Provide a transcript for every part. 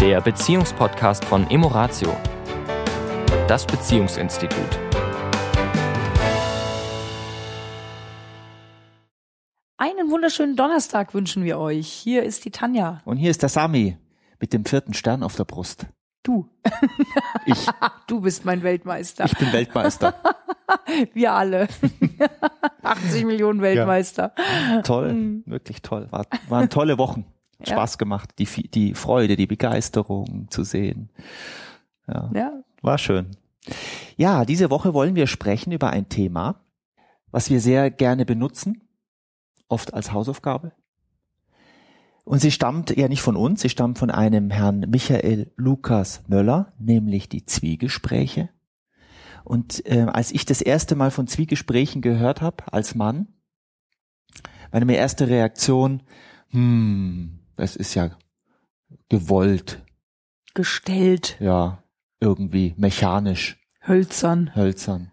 der Beziehungspodcast von Emoratio, das Beziehungsinstitut. Einen wunderschönen Donnerstag wünschen wir euch. Hier ist die Tanja. Und hier ist der Sami mit dem vierten Stern auf der Brust. Du. Ich. Du bist mein Weltmeister. Ich bin Weltmeister. Wir alle. 80 Millionen Weltmeister. Ja. Toll, mhm. wirklich toll. War, waren tolle Wochen. Spaß ja. gemacht, die, die Freude, die Begeisterung zu sehen. Ja, ja. War schön. Ja, diese Woche wollen wir sprechen über ein Thema, was wir sehr gerne benutzen, oft als Hausaufgabe. Und sie stammt ja nicht von uns, sie stammt von einem Herrn Michael Lukas Möller, nämlich die Zwiegespräche. Und äh, als ich das erste Mal von Zwiegesprächen gehört habe, als Mann, meine erste Reaktion, hm, das ist ja gewollt. Gestellt. Ja, irgendwie mechanisch. Hölzern. Hölzern.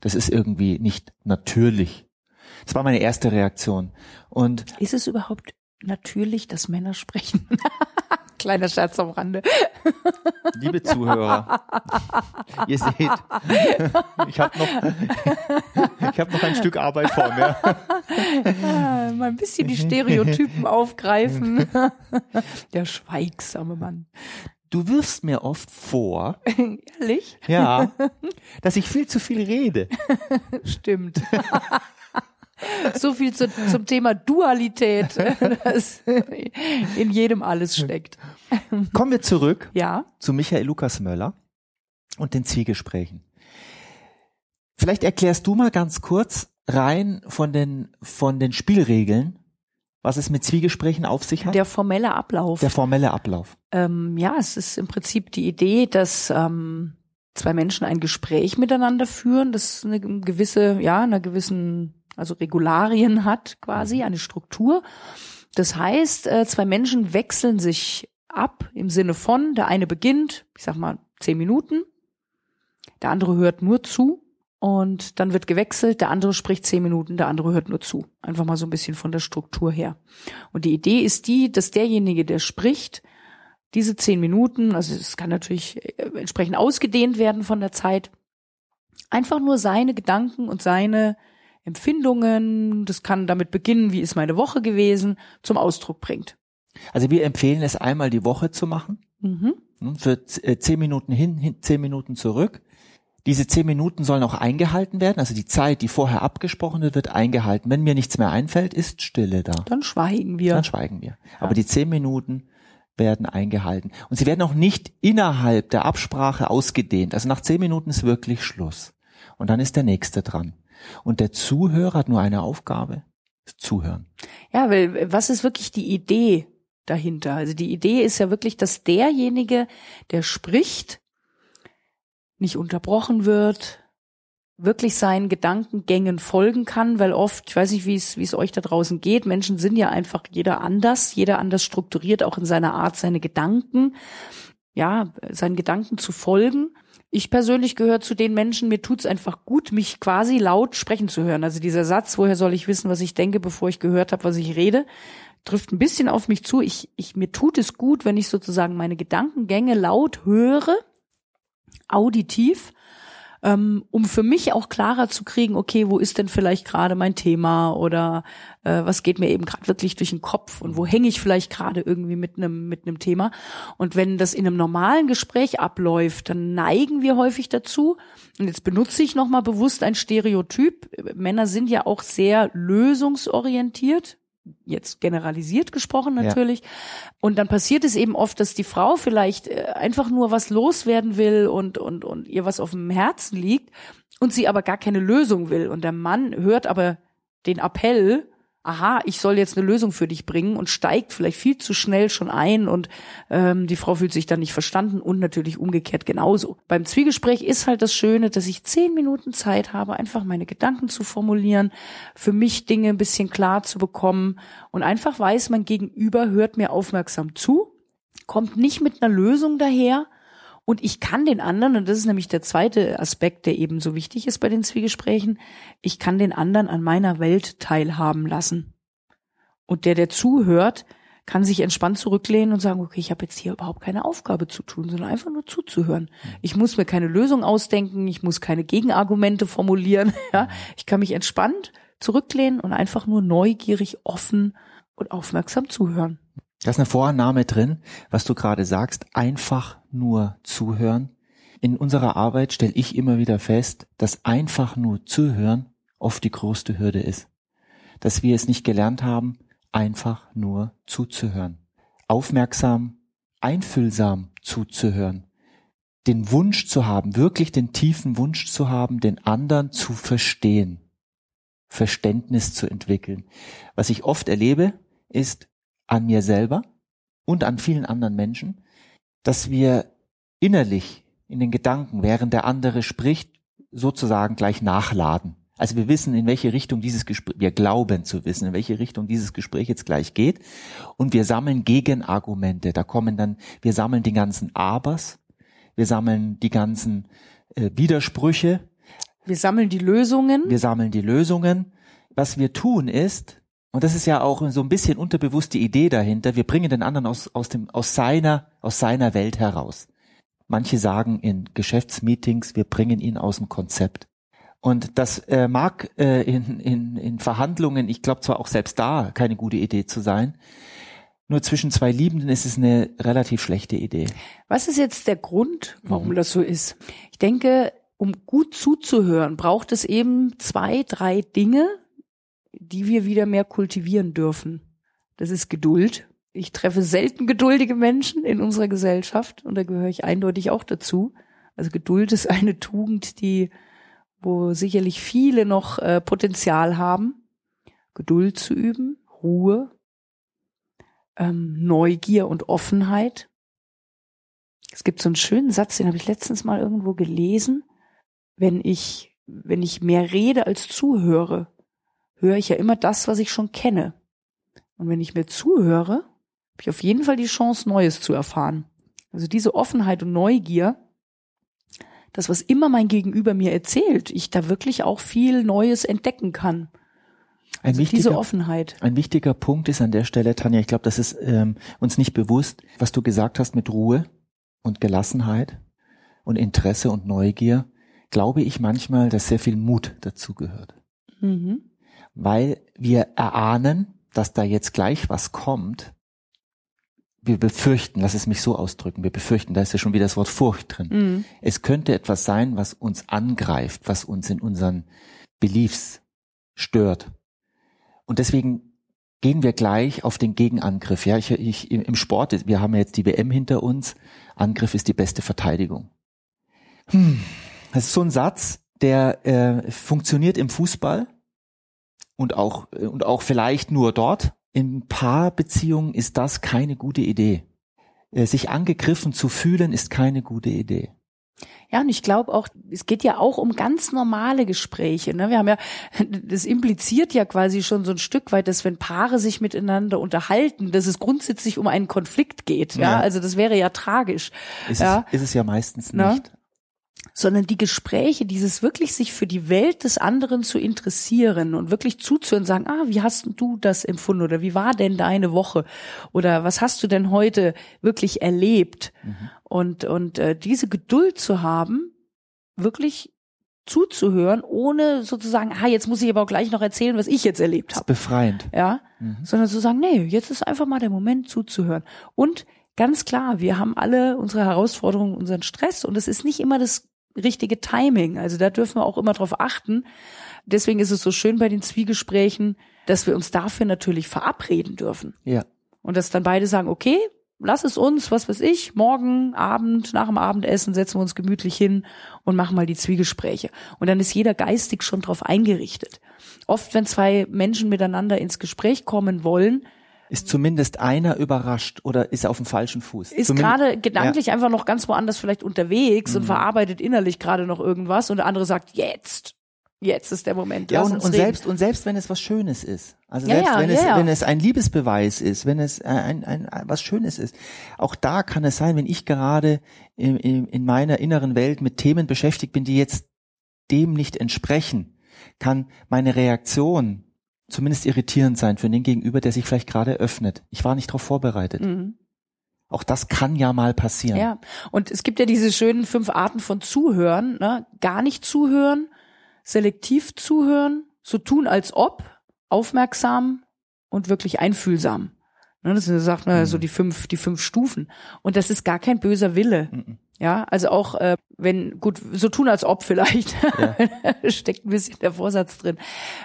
Das ist irgendwie nicht natürlich. Das war meine erste Reaktion. Und ist es überhaupt natürlich, dass Männer sprechen? Kleiner Scherz am Rande. Liebe Zuhörer, ihr seht, ich habe noch, ich habe noch ein Stück Arbeit vor mir. Ja, mal ein bisschen die Stereotypen aufgreifen. Der schweigsame Mann. Du wirfst mir oft vor, ehrlich? Ja, dass ich viel zu viel rede. Stimmt. So viel zu, zum Thema Dualität, das in jedem alles steckt. Kommen wir zurück ja? zu Michael Lukas Möller und den Zwiegesprächen. Vielleicht erklärst du mal ganz kurz rein von den, von den Spielregeln, was es mit Zwiegesprächen auf sich hat? Der formelle Ablauf. Der formelle Ablauf. Ähm, ja, es ist im Prinzip die Idee, dass ähm, zwei Menschen ein Gespräch miteinander führen, das eine gewisse, ja, einer gewissen also Regularien hat quasi, mhm. eine Struktur. Das heißt, äh, zwei Menschen wechseln sich ab im Sinne von, der eine beginnt, ich sag mal, zehn Minuten, der andere hört nur zu und dann wird gewechselt, der andere spricht zehn Minuten, der andere hört nur zu. Einfach mal so ein bisschen von der Struktur her. Und die Idee ist die, dass derjenige, der spricht, diese zehn Minuten, also es kann natürlich äh, entsprechend ausgedehnt werden von der Zeit, einfach nur seine Gedanken und seine Empfindungen, das kann damit beginnen, wie ist meine Woche gewesen, zum Ausdruck bringt. Also wir empfehlen es einmal die Woche zu machen. Mhm. Hm, für äh, zehn Minuten hin, zehn Minuten zurück. Diese zehn Minuten sollen auch eingehalten werden. Also die Zeit, die vorher abgesprochen wird, wird eingehalten. Wenn mir nichts mehr einfällt, ist Stille da. Dann schweigen wir. Dann schweigen wir. Aber die zehn Minuten werden eingehalten. Und sie werden auch nicht innerhalb der Absprache ausgedehnt. Also nach zehn Minuten ist wirklich Schluss. Und dann ist der nächste dran. Und der Zuhörer hat nur eine Aufgabe, zuhören. Ja, weil was ist wirklich die Idee dahinter? Also die Idee ist ja wirklich, dass derjenige, der spricht, nicht unterbrochen wird, wirklich seinen Gedankengängen folgen kann, weil oft, ich weiß nicht, wie es, wie es euch da draußen geht, Menschen sind ja einfach jeder anders, jeder anders strukturiert, auch in seiner Art, seine Gedanken, ja, seinen Gedanken zu folgen. Ich persönlich gehöre zu den Menschen, mir tut's einfach gut, mich quasi laut sprechen zu hören. Also dieser Satz, woher soll ich wissen, was ich denke, bevor ich gehört habe, was ich rede, trifft ein bisschen auf mich zu. Ich, ich, mir tut es gut, wenn ich sozusagen meine Gedankengänge laut höre, auditiv, ähm, um für mich auch klarer zu kriegen, okay, wo ist denn vielleicht gerade mein Thema oder äh, was geht mir eben gerade wirklich durch den Kopf und wo hänge ich vielleicht gerade irgendwie mit einem mit einem Thema. Und wenn das in einem normalen Gespräch abläuft, dann neigen wir häufig dazu. Und jetzt benutze ich nochmal bewusst ein Stereotyp. Männer sind ja auch sehr lösungsorientiert jetzt generalisiert gesprochen natürlich. Ja. Und dann passiert es eben oft, dass die Frau vielleicht äh, einfach nur was loswerden will und, und, und ihr was auf dem Herzen liegt und sie aber gar keine Lösung will. Und der Mann hört aber den Appell aha, ich soll jetzt eine Lösung für dich bringen und steigt vielleicht viel zu schnell schon ein und ähm, die Frau fühlt sich dann nicht verstanden und natürlich umgekehrt genauso. Beim Zwiegespräch ist halt das Schöne, dass ich zehn Minuten Zeit habe, einfach meine Gedanken zu formulieren, für mich Dinge ein bisschen klar zu bekommen und einfach weiß, mein Gegenüber hört mir aufmerksam zu, kommt nicht mit einer Lösung daher, und ich kann den anderen, und das ist nämlich der zweite Aspekt, der eben so wichtig ist bei den Zwiegesprächen, ich kann den anderen an meiner Welt teilhaben lassen. Und der, der zuhört, kann sich entspannt zurücklehnen und sagen, okay, ich habe jetzt hier überhaupt keine Aufgabe zu tun, sondern einfach nur zuzuhören. Mhm. Ich muss mir keine Lösung ausdenken, ich muss keine Gegenargumente formulieren. Ja, mhm. ich kann mich entspannt zurücklehnen und einfach nur neugierig, offen und aufmerksam zuhören. Da ist eine Vorannahme drin, was du gerade sagst, einfach nur zuhören. In unserer Arbeit stelle ich immer wieder fest, dass einfach nur zuhören oft die größte Hürde ist. Dass wir es nicht gelernt haben, einfach nur zuzuhören. Aufmerksam, einfühlsam zuzuhören. Den Wunsch zu haben, wirklich den tiefen Wunsch zu haben, den anderen zu verstehen. Verständnis zu entwickeln. Was ich oft erlebe, ist an mir selber und an vielen anderen Menschen, dass wir innerlich in den Gedanken, während der andere spricht, sozusagen gleich nachladen. Also wir wissen, in welche Richtung dieses Gespräch, wir glauben zu wissen, in welche Richtung dieses Gespräch jetzt gleich geht. Und wir sammeln Gegenargumente. Da kommen dann, wir sammeln die ganzen Abers, wir sammeln die ganzen äh, Widersprüche. Wir sammeln die Lösungen. Wir sammeln die Lösungen. Was wir tun ist, und das ist ja auch so ein bisschen unterbewusst die Idee dahinter, wir bringen den anderen aus, aus, dem, aus, seiner, aus seiner Welt heraus. Manche sagen in Geschäftsmeetings, wir bringen ihn aus dem Konzept. Und das äh, mag äh, in, in, in Verhandlungen, ich glaube zwar auch selbst da keine gute Idee zu sein, nur zwischen zwei Liebenden ist es eine relativ schlechte Idee. Was ist jetzt der Grund, warum mhm. das so ist? Ich denke, um gut zuzuhören, braucht es eben zwei, drei Dinge, die wir wieder mehr kultivieren dürfen. Das ist Geduld. Ich treffe selten geduldige Menschen in unserer Gesellschaft und da gehöre ich eindeutig auch dazu. Also Geduld ist eine Tugend, die wo sicherlich viele noch äh, Potenzial haben, Geduld zu üben, Ruhe, ähm, Neugier und Offenheit. Es gibt so einen schönen Satz, den habe ich letztens mal irgendwo gelesen. Wenn ich, wenn ich mehr rede als zuhöre, höre ich ja immer das, was ich schon kenne. Und wenn ich mir zuhöre, habe ich auf jeden Fall die Chance, Neues zu erfahren. Also diese Offenheit und Neugier, das, was immer mein Gegenüber mir erzählt, ich da wirklich auch viel Neues entdecken kann. Ein also diese Offenheit. Ein wichtiger Punkt ist an der Stelle, Tanja, ich glaube, das ist ähm, uns nicht bewusst, was du gesagt hast mit Ruhe und Gelassenheit und Interesse und Neugier, glaube ich manchmal, dass sehr viel Mut dazu gehört. Mhm. Weil wir erahnen, dass da jetzt gleich was kommt, wir befürchten, lass es mich so ausdrücken, wir befürchten, da ist ja schon wieder das Wort Furcht drin. Mhm. Es könnte etwas sein, was uns angreift, was uns in unseren Beliefs stört. Und deswegen gehen wir gleich auf den Gegenangriff. Ja, ich, ich, im Sport, wir haben jetzt die WM hinter uns. Angriff ist die beste Verteidigung. Hm. Das ist so ein Satz, der äh, funktioniert im Fußball und auch und auch vielleicht nur dort, in Paarbeziehungen ist das keine gute Idee. Äh, sich angegriffen zu fühlen ist keine gute Idee. Ja, und ich glaube auch, es geht ja auch um ganz normale Gespräche. Ne? Wir haben ja, das impliziert ja quasi schon so ein Stück weit, dass wenn Paare sich miteinander unterhalten, dass es grundsätzlich um einen Konflikt geht. Ja, ja. also das wäre ja tragisch. Ist, ja? Es, ist es ja meistens ne? nicht sondern die Gespräche, dieses wirklich sich für die Welt des anderen zu interessieren und wirklich zuzuhören, sagen, ah, wie hast du das empfunden oder wie war denn deine Woche oder was hast du denn heute wirklich erlebt mhm. und und äh, diese Geduld zu haben, wirklich zuzuhören, ohne sozusagen, ah, jetzt muss ich aber auch gleich noch erzählen, was ich jetzt erlebt habe. Befreiend. Ja, mhm. sondern zu sagen, nee, jetzt ist einfach mal der Moment zuzuhören und Ganz klar, wir haben alle unsere Herausforderungen, unseren Stress und es ist nicht immer das richtige Timing. Also da dürfen wir auch immer drauf achten. Deswegen ist es so schön bei den Zwiegesprächen, dass wir uns dafür natürlich verabreden dürfen. Ja. Und dass dann beide sagen, okay, lass es uns, was weiß ich, morgen Abend, nach dem Abendessen setzen wir uns gemütlich hin und machen mal die Zwiegespräche. Und dann ist jeder geistig schon drauf eingerichtet. Oft, wenn zwei Menschen miteinander ins Gespräch kommen wollen, ist zumindest einer überrascht oder ist auf dem falschen Fuß. Ist gerade gedanklich ja. einfach noch ganz woanders vielleicht unterwegs mhm. und verarbeitet innerlich gerade noch irgendwas und der andere sagt, jetzt. Jetzt ist der Moment. Ja, und, und selbst, und selbst wenn es was Schönes ist. Also ja, selbst ja, wenn, es, wenn es ein Liebesbeweis ist, wenn es ein, ein, ein, was Schönes ist. Auch da kann es sein, wenn ich gerade in, in, in meiner inneren Welt mit Themen beschäftigt bin, die jetzt dem nicht entsprechen, kann meine Reaktion zumindest irritierend sein für den Gegenüber, der sich vielleicht gerade öffnet. Ich war nicht darauf vorbereitet. Mhm. Auch das kann ja mal passieren. Ja, und es gibt ja diese schönen fünf Arten von Zuhören. Ne? Gar nicht zuhören, selektiv zuhören, so tun als ob, aufmerksam und wirklich einfühlsam. Ne? Das sind sagt man mhm. so die fünf, die fünf Stufen. Und das ist gar kein böser Wille. Mhm. Ja, also auch äh, wenn, gut, so tun als ob vielleicht, ja. steckt ein bisschen der Vorsatz drin.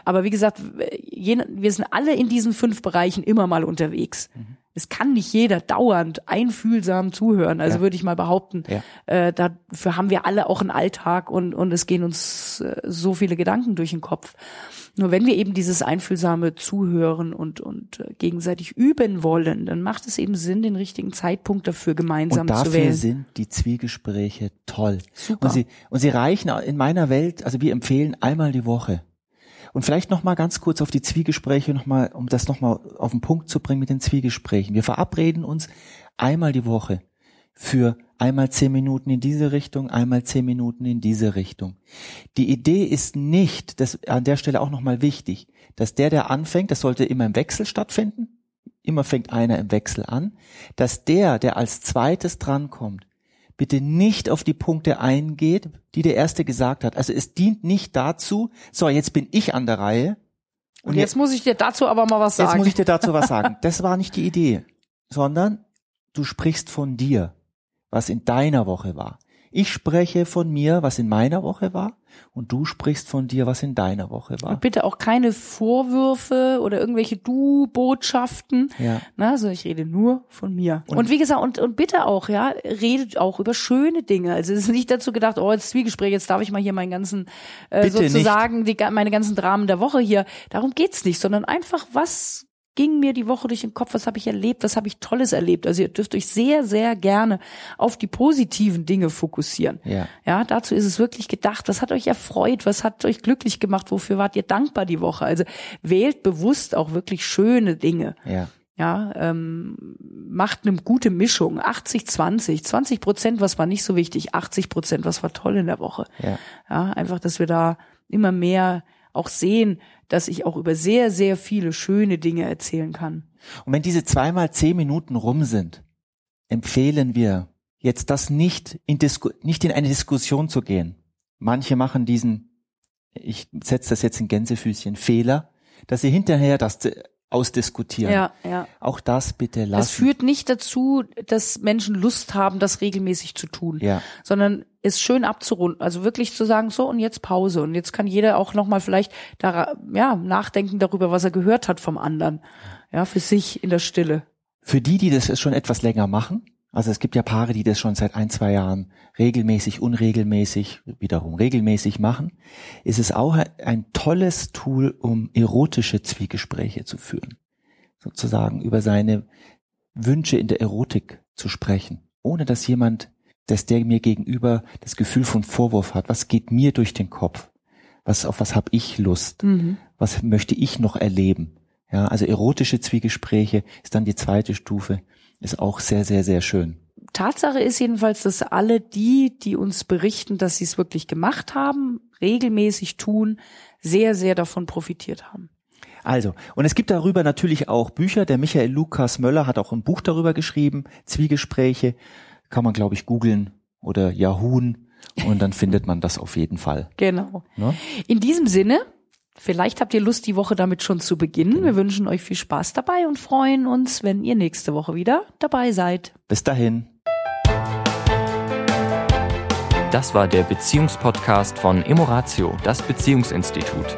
Aber wie gesagt, je, wir sind alle in diesen fünf Bereichen immer mal unterwegs. Mhm. Es kann nicht jeder dauernd einfühlsam zuhören. Also ja. würde ich mal behaupten, ja. äh, dafür haben wir alle auch einen Alltag und, und es gehen uns äh, so viele Gedanken durch den Kopf. Nur wenn wir eben dieses einfühlsame Zuhören und, und äh, gegenseitig üben wollen, dann macht es eben Sinn, den richtigen Zeitpunkt dafür gemeinsam zu wählen. Dafür sind die Zwiegespräche toll. Super. Und sie, und sie reichen in meiner Welt, also wir empfehlen einmal die Woche. Und vielleicht noch mal ganz kurz auf die Zwiegespräche noch mal, um das noch mal auf den Punkt zu bringen mit den Zwiegesprächen. Wir verabreden uns einmal die Woche für einmal zehn Minuten in diese Richtung, einmal zehn Minuten in diese Richtung. Die Idee ist nicht, das an der Stelle auch nochmal wichtig, dass der, der anfängt, das sollte immer im Wechsel stattfinden, immer fängt einer im Wechsel an, dass der, der als zweites drankommt, bitte nicht auf die Punkte eingeht, die der Erste gesagt hat. Also es dient nicht dazu, so, jetzt bin ich an der Reihe. Und, und jetzt, jetzt muss ich dir dazu aber mal was sagen. Jetzt muss ich dir dazu was sagen. Das war nicht die Idee, sondern du sprichst von dir was in deiner Woche war. Ich spreche von mir, was in meiner Woche war, und du sprichst von dir, was in deiner Woche war. Und bitte auch keine Vorwürfe oder irgendwelche Du-Botschaften. Ja. Na, also ich rede nur von mir. Und, und, wie gesagt, und, und bitte auch, ja, redet auch über schöne Dinge. Also es ist nicht dazu gedacht, oh, jetzt Zwiegespräch, jetzt darf ich mal hier meinen ganzen, äh, sozusagen, die, meine ganzen Dramen der Woche hier. Darum geht's nicht, sondern einfach, was ging mir die Woche durch den Kopf, was habe ich erlebt, was habe ich Tolles erlebt. Also ihr dürft euch sehr, sehr gerne auf die positiven Dinge fokussieren. Ja. ja, dazu ist es wirklich gedacht. Was hat euch erfreut? Was hat euch glücklich gemacht? Wofür wart ihr dankbar die Woche? Also wählt bewusst auch wirklich schöne Dinge. Ja. Ja, ähm, macht eine gute Mischung. 80, 20. 20 Prozent, was war nicht so wichtig. 80 Prozent, was war toll in der Woche. Ja. ja, einfach, dass wir da immer mehr auch sehen, dass ich auch über sehr, sehr viele schöne Dinge erzählen kann. Und wenn diese zweimal zehn Minuten rum sind, empfehlen wir jetzt das nicht in, Disku nicht in eine Diskussion zu gehen. Manche machen diesen, ich setze das jetzt in Gänsefüßchen, Fehler, dass sie hinterher das ausdiskutieren. Ja, ja. Auch das bitte lassen. Es führt nicht dazu, dass Menschen Lust haben, das regelmäßig zu tun, ja. sondern es schön abzurunden, also wirklich zu sagen, so und jetzt Pause und jetzt kann jeder auch noch mal vielleicht da, ja, nachdenken darüber, was er gehört hat vom anderen, ja, für sich in der Stille. Für die, die das schon etwas länger machen, also es gibt ja Paare, die das schon seit ein, zwei Jahren regelmäßig, unregelmäßig, wiederum regelmäßig machen, ist es auch ein tolles Tool, um erotische Zwiegespräche zu führen. Sozusagen über seine Wünsche in der Erotik zu sprechen, ohne dass jemand, dass der mir gegenüber das Gefühl von Vorwurf hat. Was geht mir durch den Kopf? Was, auf was habe ich Lust? Mhm. Was möchte ich noch erleben? Ja, also erotische Zwiegespräche ist dann die zweite Stufe ist auch sehr, sehr, sehr schön. Tatsache ist jedenfalls, dass alle die, die uns berichten, dass sie es wirklich gemacht haben, regelmäßig tun, sehr, sehr davon profitiert haben. Also, und es gibt darüber natürlich auch Bücher. Der Michael Lukas Möller hat auch ein Buch darüber geschrieben, Zwiegespräche. Kann man, glaube ich, googeln oder Yahoo und dann findet man das auf jeden Fall. Genau. Ne? In diesem Sinne Vielleicht habt ihr Lust, die Woche damit schon zu beginnen. Wir wünschen euch viel Spaß dabei und freuen uns, wenn ihr nächste Woche wieder dabei seid. Bis dahin. Das war der Beziehungspodcast von Emoratio, das Beziehungsinstitut.